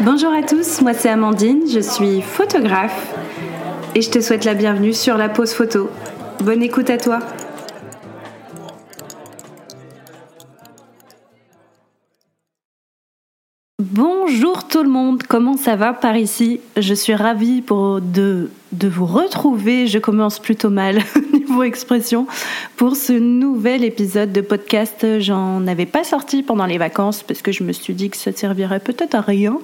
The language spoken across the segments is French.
Bonjour à tous, moi c'est Amandine, je suis photographe et je te souhaite la bienvenue sur la pause photo. Bonne écoute à toi. Tout le monde, comment ça va par ici? Je suis ravie pour de, de vous retrouver, je commence plutôt mal niveau expression, pour ce nouvel épisode de podcast. J'en avais pas sorti pendant les vacances parce que je me suis dit que ça servirait peut-être à rien.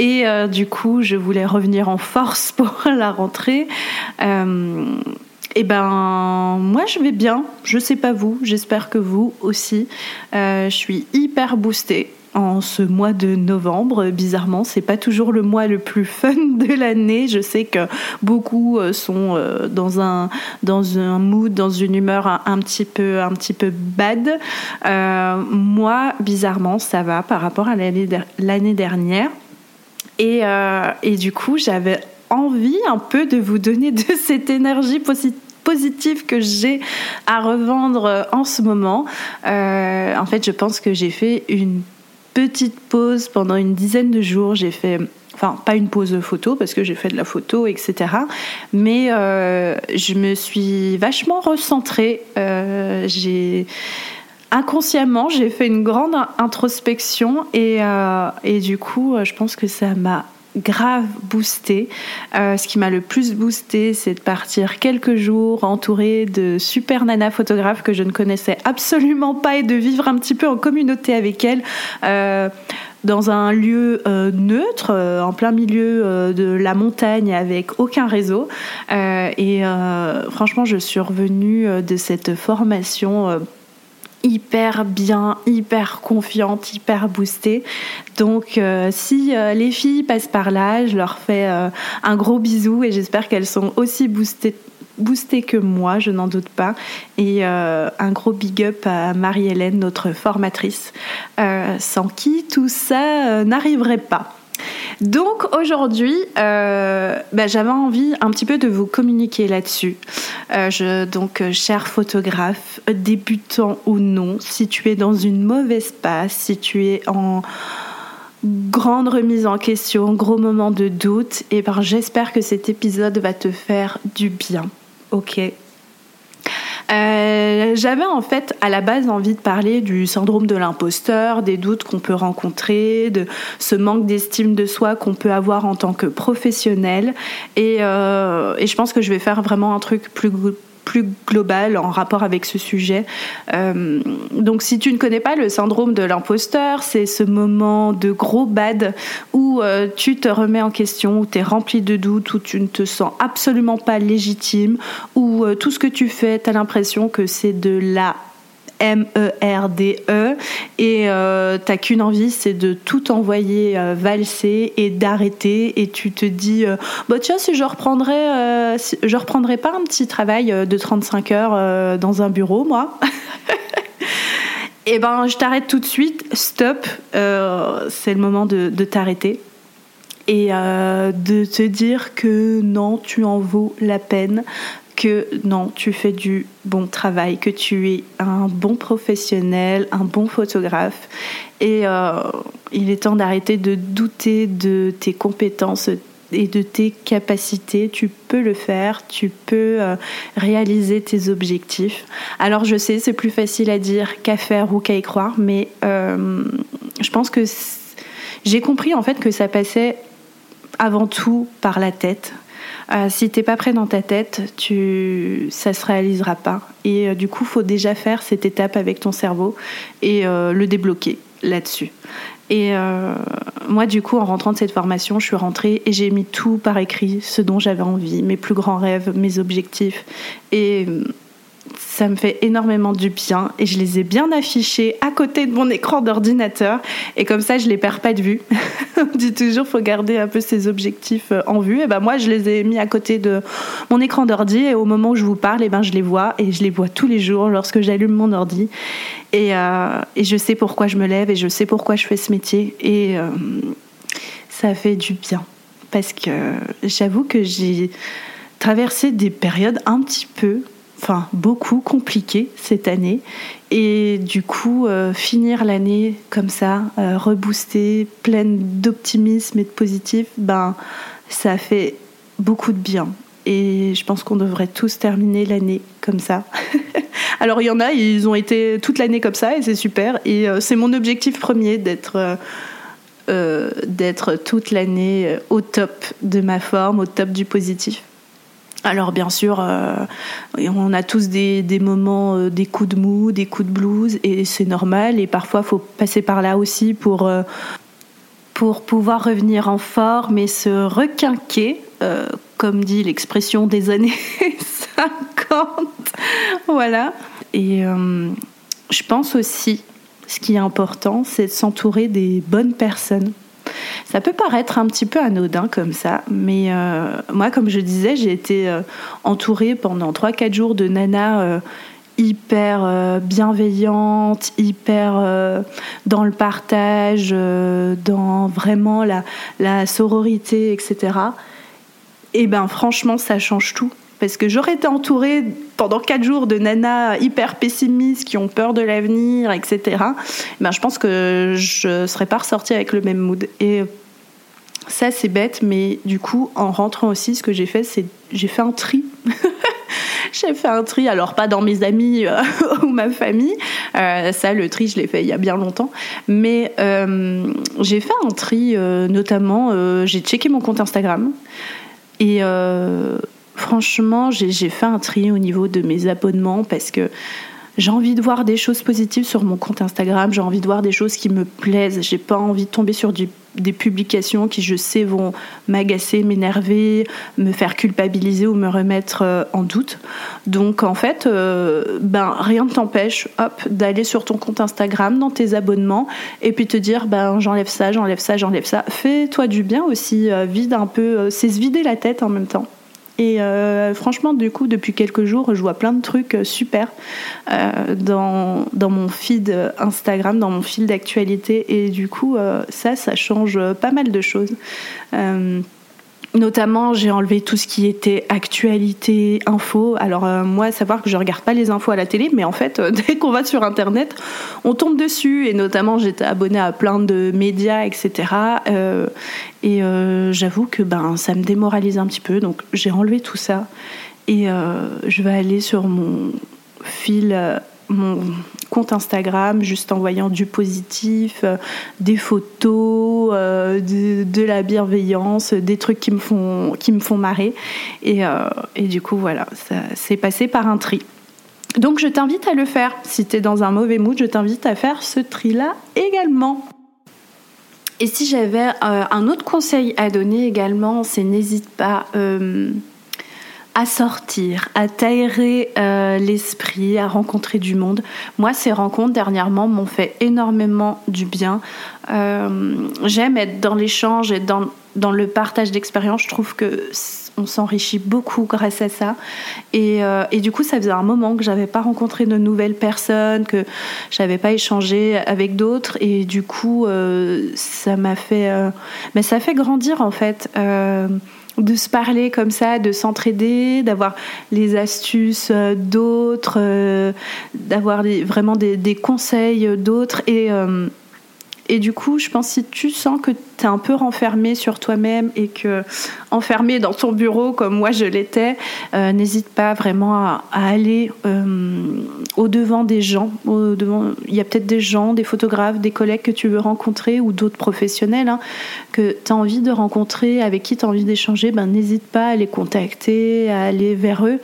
Et euh, du coup, je voulais revenir en force pour la rentrée. Euh, eh ben, moi je vais bien. Je sais pas vous, j'espère que vous aussi. Euh, je suis hyper boostée en ce mois de novembre. Bizarrement, c'est pas toujours le mois le plus fun de l'année. Je sais que beaucoup euh, sont euh, dans un dans un mood, dans une humeur un, petit peu un petit peu bad. Euh, moi, bizarrement, ça va par rapport à l'année dernière. Et, et du coup, j'avais envie un peu de vous donner de cette énergie positive que j'ai à revendre en ce moment. en fait, je pense que j'ai fait une petite pause pendant une dizaine de jours. J'ai fait enfin pas une pause photo parce que j'ai fait de la photo, etc. Mais euh, je me suis vachement recentrée. Euh, j'ai inconsciemment j'ai fait une grande introspection et, euh, et du coup je pense que ça m'a grave boosté. Euh, ce qui m'a le plus boosté, c'est de partir quelques jours entourée de super nanas photographes que je ne connaissais absolument pas et de vivre un petit peu en communauté avec elles. Euh, dans un lieu euh, neutre, en plein milieu de la montagne avec aucun réseau. et franchement, je suis revenue de cette formation hyper bien, hyper confiante, hyper boostée. Donc euh, si euh, les filles passent par là, je leur fais euh, un gros bisou et j'espère qu'elles sont aussi boostées boostées que moi, je n'en doute pas. Et un gros big up à Marie-Hélène, notre formatrice, sans qui tout ça n'arriverait pas. Donc aujourd'hui, euh, bah, j'avais envie un petit peu de vous communiquer là-dessus. Euh, donc, euh, cher photographe, débutant ou non, si tu es dans une mauvaise passe, si tu es en grande remise en question, gros moment de doute, et ben j'espère que cet épisode va te faire du bien. Ok, euh, j'avais en fait à la base envie de parler du syndrome de l'imposteur, des doutes qu'on peut rencontrer, de ce manque d'estime de soi qu'on peut avoir en tant que professionnel. Et, euh, et je pense que je vais faire vraiment un truc plus plus global en rapport avec ce sujet. Euh, donc si tu ne connais pas le syndrome de l'imposteur, c'est ce moment de gros bad où euh, tu te remets en question, où tu es rempli de doutes, où tu ne te sens absolument pas légitime, où euh, tout ce que tu fais, tu as l'impression que c'est de la M-E-R-D-E, e, et euh, t'as qu'une envie, c'est de tout envoyer euh, valser et d'arrêter. Et tu te dis, euh, bah tiens, si je reprendrais, je reprendrais pas un petit travail de 35 heures dans un bureau, moi. eh ben, je t'arrête tout de suite. Stop. c'est le moment de, de t'arrêter et de te dire que non, tu en vaux la peine, que non, tu fais du bon travail, que tu es un bon professionnel, un bon photographe. Et euh, il est temps d'arrêter de douter de tes compétences et de tes capacités. Tu peux le faire, tu peux euh, réaliser tes objectifs. Alors je sais, c'est plus facile à dire qu'à faire ou qu'à y croire, mais euh, je pense que j'ai compris en fait que ça passait avant tout par la tête, euh, si t'es pas prêt dans ta tête, tu, ça se réalisera pas. Et euh, du coup, faut déjà faire cette étape avec ton cerveau et euh, le débloquer là-dessus. Et moi, du coup, en rentrant de cette formation, je suis rentrée et j'ai mis tout par écrit, ce dont j'avais envie, mes plus grands rêves, mes objectifs. Et ça me fait énormément du bien et je les ai bien affichés à côté de mon écran d'ordinateur. Et comme ça je les perds pas de vue. On dit toujours faut garder un peu ses objectifs euh, en vue. Et ben moi je les ai mis à côté de mon écran d'ordi et au moment où je vous parle et ben je les vois et je les vois tous les jours lorsque j'allume mon ordi. Et, euh, je sais pourquoi je me lève et je sais pourquoi je fais ce métier. Et euh, ça fait du bien. Parce que j'avoue que j'ai traversé des périodes un petit peu enfin beaucoup compliqué cette année. Et du coup, finir l'année comme ça, reboostée, pleine d'optimisme et de positif, ben, ça fait beaucoup de bien. Et je pense qu'on devrait tous terminer l'année comme ça. Alors il y en a, ils ont été toute l'année comme ça et c'est super. Et euh, c'est mon objectif premier d'être euh, euh, d'être toute l'année au top de ma forme, au top du positif. Alors bien sûr, on a tous des, moments, des coups de mou, des coups de blues, et c'est normal. Et parfois, faut passer par là aussi pour, pour pouvoir revenir en forme et se requinquer, comme dit l'expression des années 50. voilà. Et euh, je pense aussi, ce qui est important, c'est de s'entourer des bonnes personnes. Ça peut paraître un petit peu anodin comme ça, mais euh, moi, comme je disais, j'ai été euh, entourée pendant 3-4 jours de nanas hyper bienveillantes, hyper dans le partage, dans vraiment la, la sororité, etc. Et ben franchement, ça change tout parce que j'aurais été entourée pendant quatre jours de nanas hyper pessimistes qui ont peur de l'avenir, etc. Ben, je pense que je serais pas ressortie avec le même mood. Et ça, c'est bête, mais du coup, en rentrant aussi, ce que j'ai fait, c'est j'ai fait un tri. j'ai fait un tri, alors pas dans mes amis euh, ou ma famille, euh, ça, le tri, je l'ai fait il y a bien longtemps, mais euh, j'ai fait un tri, notamment, j'ai checké mon compte Instagram. Et franchement, j'ai fait un tri au niveau de mes abonnements parce que j'ai envie de voir des choses positives sur mon compte Instagram, j'ai envie de voir des choses qui me plaisent, j'ai pas envie de tomber sur des publications qui je sais vont m'agacer, m'énerver, me faire culpabiliser ou me remettre euh, en doute. Donc en fait, euh, ben rien ne t'empêche, hop, d'aller sur ton compte Instagram, dans tes abonnements, et puis te dire ben j'enlève ça, j'enlève ça, j'enlève ça. Fais-toi du bien aussi, euh, vide un peu, c'est se vider la tête en même temps. Et euh, franchement, du coup, depuis quelques jours, je vois plein de trucs euh, super euh, dans, dans mon feed Instagram, dans mon fil d'actualité. Et du coup, ça, ça change pas mal de choses. Notamment, j'ai enlevé tout ce qui était actualité, info. Alors euh, moi, savoir que je regarde pas les infos à la télé, mais en fait, euh, dès qu'on va sur Internet, on tombe dessus. Et notamment, j'étais abonnée à plein de médias, etc. Euh, et j'avoue que ben ça me démoralise un petit peu. Donc j'ai enlevé tout ça et je vais aller sur mon fil mon compte Instagram juste en voyant du positif, euh, des photos, euh, de, la bienveillance, des trucs qui me font, qui me font marrer. Et, euh, et du coup, voilà, ça s'est passé par un tri. Donc je t'invite à le faire. Si tu dans un mauvais mood, je t'invite à faire ce tri-là également. Et si j'avais un autre conseil à donner également, c'est n'hésite pas à sortir, à t'aérer euh, l'esprit, à rencontrer du monde. Moi, ces rencontres dernièrement m'ont fait énormément du bien. Euh, j'aime être dans l'échange et dans, dans le partage d'expériences. Je trouve que on s'enrichit beaucoup grâce à ça. Et, euh, et, du coup, ça faisait un moment que j'avais pas rencontré de nouvelles personnes, que j'avais pas échangé avec d'autres. Et du coup, ça m'a fait, mais ça fait grandir en fait de se parler comme ça, de s'entraider, d'avoir les astuces euh, d'autres, euh, d'avoir vraiment des, conseils d'autres. Et, euh, et du coup, je pense si tu sens que tu es un peu renfermé sur toi-même et que enfermé dans ton bureau comme moi je l'étais, euh, n'hésite pas vraiment à, aller euh, au devant des gens. Il y a peut-être des gens, des photographes, des collègues que tu veux rencontrer ou d'autres professionnels hein, que tu as envie de rencontrer, avec qui tu as envie d'échanger. Ben, n'hésite pas à les contacter, à aller vers eux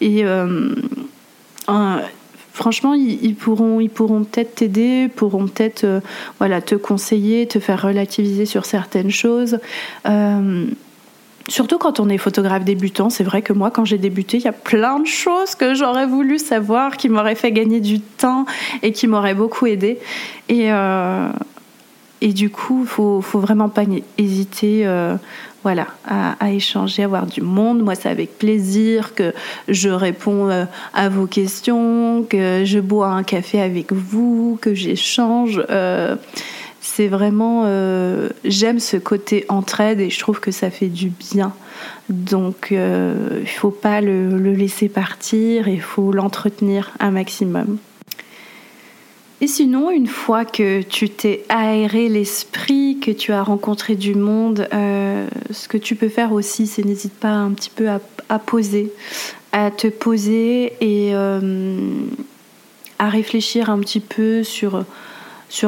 et euh, franchement, ils, pourront, ils pourront peut-être t'aider, pourront peut-être euh, voilà, te conseiller, te faire relativiser sur certaines choses. Euh, surtout quand on est photographe débutant, c'est vrai que moi, quand j'ai débuté, il y a plein de choses que j'aurais voulu savoir, qui m'auraient fait gagner du temps et qui m'auraient beaucoup aidé. Et, euh, du coup, il faut, faut vraiment pas hésiter voilà, à, échanger, à avoir du monde. Moi, c'est avec plaisir que je réponds euh, à vos questions, que je bois un café avec vous, que j'échange. Euh, c'est vraiment j'aime ce côté entraide et je trouve que ça fait du bien. Donc il faut pas le, le laisser partir, il faut l'entretenir un maximum. Et sinon, une fois que tu t'es aéré l'esprit, que tu as rencontré du monde, euh, ce que tu peux faire aussi, c'est n'hésite pas un petit peu à, poser, à te poser et euh, à réfléchir un petit peu sur,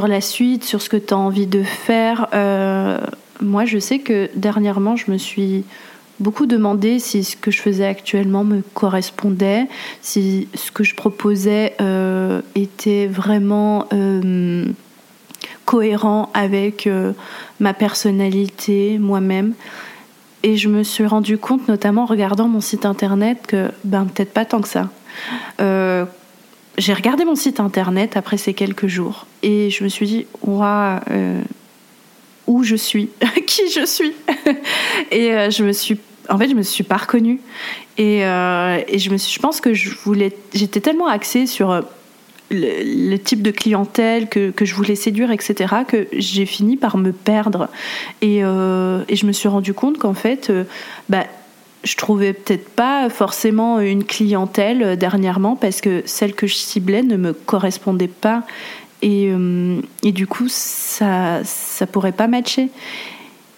la suite, sur ce que tu as envie de faire. Euh, moi, je sais que dernièrement, je me suis beaucoup demandé si ce que je faisais actuellement me correspondait, si ce que je proposais euh, était vraiment euh, cohérent avec euh, ma personnalité, moi-même. Et je me suis rendu compte, notamment en regardant mon site internet, que ben peut-être pas tant que ça. j'ai regardé mon site internet après ces quelques jours et je me suis dit, waouh, où je suis, qui je suis. et je me suis en fait, je me suis pas reconnue. Et, euh, et je, me suis, je pense que je voulais, j'étais tellement axée sur euh, le, type de clientèle que, que, je voulais séduire, etc., que j'ai fini par me perdre. Et, euh, et je me suis rendu compte qu'en fait, bah, je trouvais peut-être pas forcément une clientèle dernièrement parce que celle que je ciblais ne me correspondait pas. Et, et du coup, ça, ça pourrait pas matcher.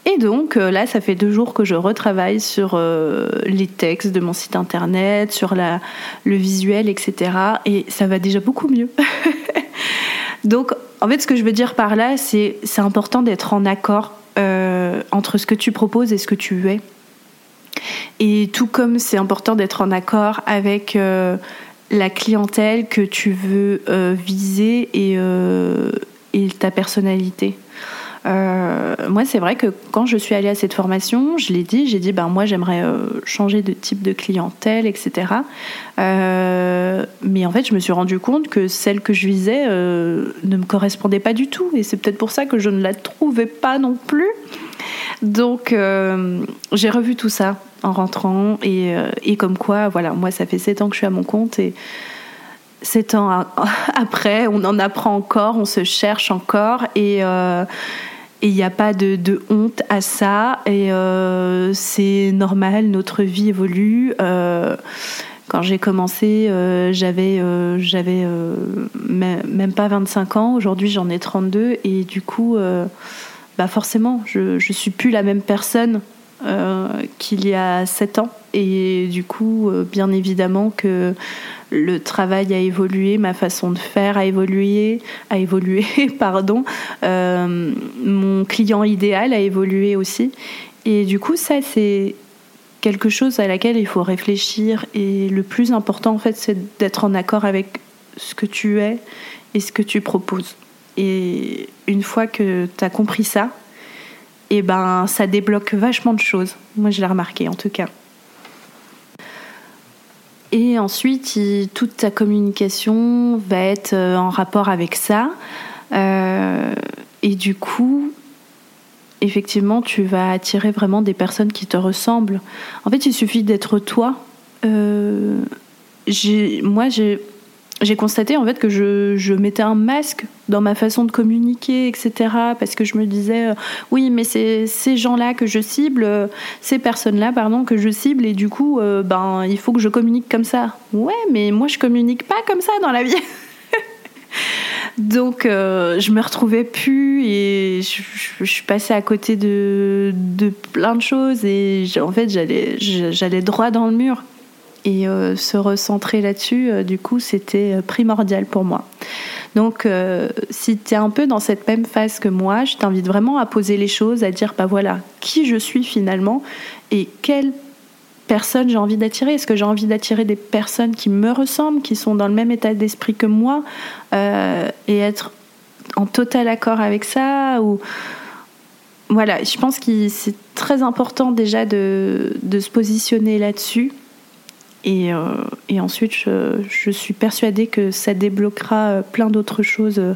Et donc euh, là, ça fait deux jours que je retravaille sur euh, les textes de mon site internet, sur la, le visuel, etc. Et ça va déjà beaucoup mieux. donc en fait, ce que je veux dire par là, c'est c'est important d'être en accord euh, entre ce que tu proposes et ce que tu es. Et tout comme c'est important d'être en accord avec la clientèle que tu veux viser et, et ta personnalité. Euh, moi, c'est vrai que quand je suis allée à cette formation, je l'ai dit, j'ai dit, ben moi, j'aimerais euh, changer de type de clientèle, etc. Euh, mais en fait, je me suis rendu compte que celle que je visais ne me correspondait pas du tout, et c'est peut-être pour ça que je ne la trouvais pas non plus. Donc, j'ai revu tout ça en rentrant, et, et, comme quoi, voilà, moi, ça fait sept ans que je suis à mon compte, et sept ans après, on en apprend encore, on se cherche encore, et et il n'y a pas de, honte à ça. Et euh, c'est normal, notre vie évolue. Euh, quand j'ai commencé, euh, j'avais, j'avais même pas 25 ans. Aujourd'hui, j'en ai 32. Et du coup, bah forcément, je ne suis plus la même personne qu'il y a 7 ans. Et du coup, bien évidemment que le travail a évolué, ma façon de faire a évolué, a évolué, pardon. Euh, mon client idéal a évolué aussi. Et du coup, ça, c'est quelque chose à laquelle il faut réfléchir. Et le plus important, en fait, c'est d'être en accord avec ce que tu es et ce que tu proposes. Et une fois que tu as compris ça, et eh ben, ça débloque vachement de choses. Moi, je l'ai remarqué, en tout cas. Et ensuite, toute ta communication va être euh, en rapport avec ça. Euh, et du coup, effectivement, tu vas attirer vraiment des personnes qui te ressemblent. En fait, il suffit d'être toi. Euh, moi, j'ai j'ai constaté en fait que je, mettais un masque dans ma façon de communiquer, etc. Parce que je me disais, euh, oui, mais c'est ces gens-là que je cible, euh, ces personnes-là, pardon, que je cible, et du coup, euh, ben, il faut que je communique comme ça. Ouais, mais moi, je communique pas comme ça dans la vie. Donc, je me retrouvais plus et je, je, suis passée à côté de, de plein de choses et en fait, j'allais droit dans le mur. Et euh, se recentrer là-dessus, euh, du coup, c'était euh, primordial pour moi. Donc, si tu es un peu dans cette même phase que moi, je t'invite vraiment à poser les choses, à dire, bah voilà, qui je suis finalement et quelle personne j'ai envie d'attirer. Est-ce que j'ai envie d'attirer des personnes qui me ressemblent, qui sont dans le même état d'esprit que moi et être en total accord avec ça ou voilà, je pense que c'est très important déjà de, de se positionner là-dessus et, euh, et ensuite, je, suis persuadée que ça débloquera euh, plein d'autres choses euh,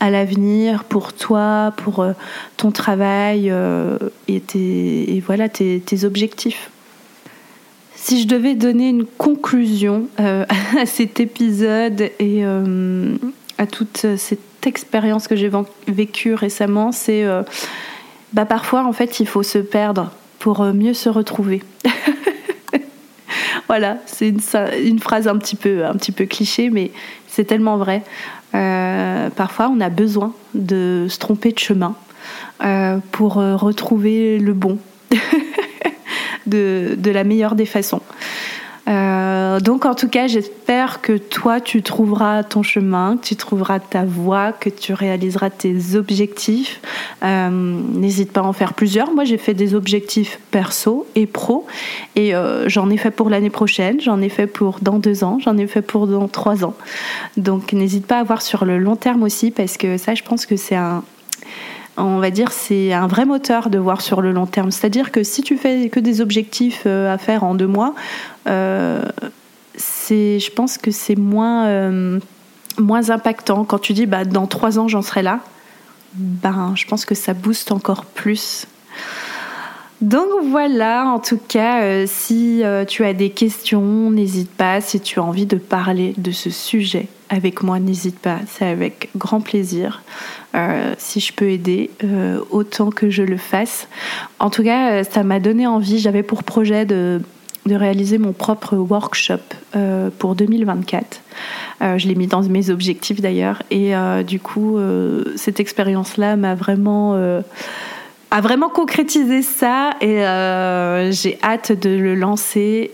à l'avenir pour toi, pour ton travail et, tes, voilà tes, objectifs. Si je devais donner une conclusion à cet épisode et à toute cette expérience que j'ai vécue récemment, c'est bah parfois en fait il faut se perdre pour mieux se retrouver. voilà, c'est une, phrase un petit peu, un petit peu cliché, mais c'est tellement vrai. Euh, parfois, on a besoin de se tromper de chemin euh, pour euh, retrouver le bon de, la meilleure des façons. Euh, donc en tout cas, j'espère que toi, tu trouveras ton chemin, que tu trouveras ta voie, que tu réaliseras tes objectifs. Euh, n'hésite pas à en faire plusieurs. Moi, j'ai fait des objectifs perso et pro, et euh, j'en ai fait pour l'année prochaine, j'en ai fait pour dans deux ans, j'en ai fait pour dans trois ans. Donc n'hésite pas à voir sur le long terme aussi, parce que ça, je pense que c'est un on va dire, c'est un vrai moteur de voir sur le long terme. C'est-à-dire que si tu fais que des objectifs euh, à faire en deux mois, euh, c'est, je pense que c'est moins, euh, moins impactant. Quand tu dis, bah, dans trois ans, j'en serai là, ben, je pense que ça booste encore plus. Donc voilà, en tout cas, si tu as des questions, n'hésite pas. Si tu as envie de parler de ce sujet avec moi, n'hésite pas. C'est avec grand plaisir. Euh, si je peux aider, euh, autant que je le fasse. En tout cas, euh, ça m'a donné envie. J'avais pour projet de, de, réaliser mon propre workshop pour 2024. je l'ai mis dans mes objectifs d'ailleurs. Et du coup, cette expérience-là m'a vraiment a vraiment concrétisé ça et j'ai hâte de le lancer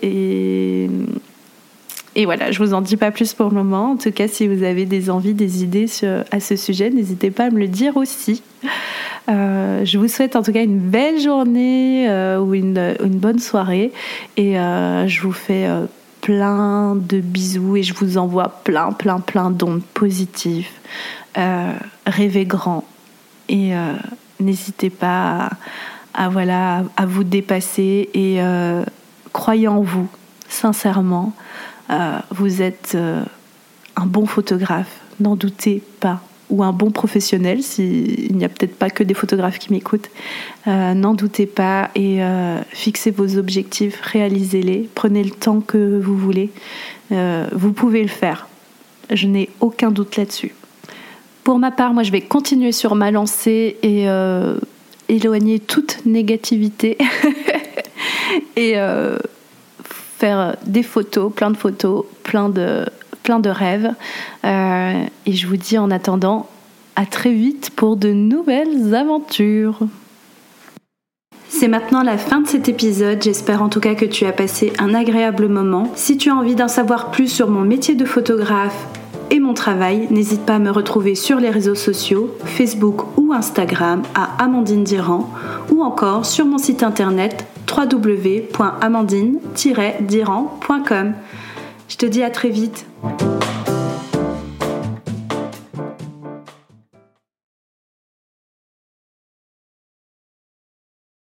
et voilà, je vous en dis pas plus pour le moment. En tout cas, si vous avez des envies, des idées à ce sujet, n'hésitez pas à me le dire aussi. Euh, je vous souhaite en tout cas une belle journée euh, ou une, bonne soirée et euh, je vous fais plein de bisous et je vous envoie plein, plein, plein d'ondes positives. rêvez grand et n'hésitez pas à, voilà, à vous dépasser et croyez en vous, sincèrement. Euh, vous êtes euh, un bon photographe, n'en doutez pas, ou un bon professionnel, s'il n'y a peut-être pas que des photographes qui m'écoutent, euh, n'en doutez pas et fixez vos objectifs, réalisez-les, prenez le temps que vous voulez, vous pouvez le faire. Je n'ai aucun doute là-dessus. Pour ma part, moi je vais continuer sur ma lancée et éloigner toute négativité et faire des photos, plein de photos, plein de, plein de rêves. Euh, et je vous dis en attendant à très vite pour de nouvelles aventures. C'est maintenant la fin de cet épisode, j'espère en tout cas que tu as passé un agréable moment. Si tu as envie d'en savoir plus sur mon métier de photographe et mon travail, n'hésite pas à me retrouver sur les réseaux sociaux, Facebook ou Instagram à Amandine Diran ou encore sur mon site internet www.amandine-diran.com. Je te dis à très vite.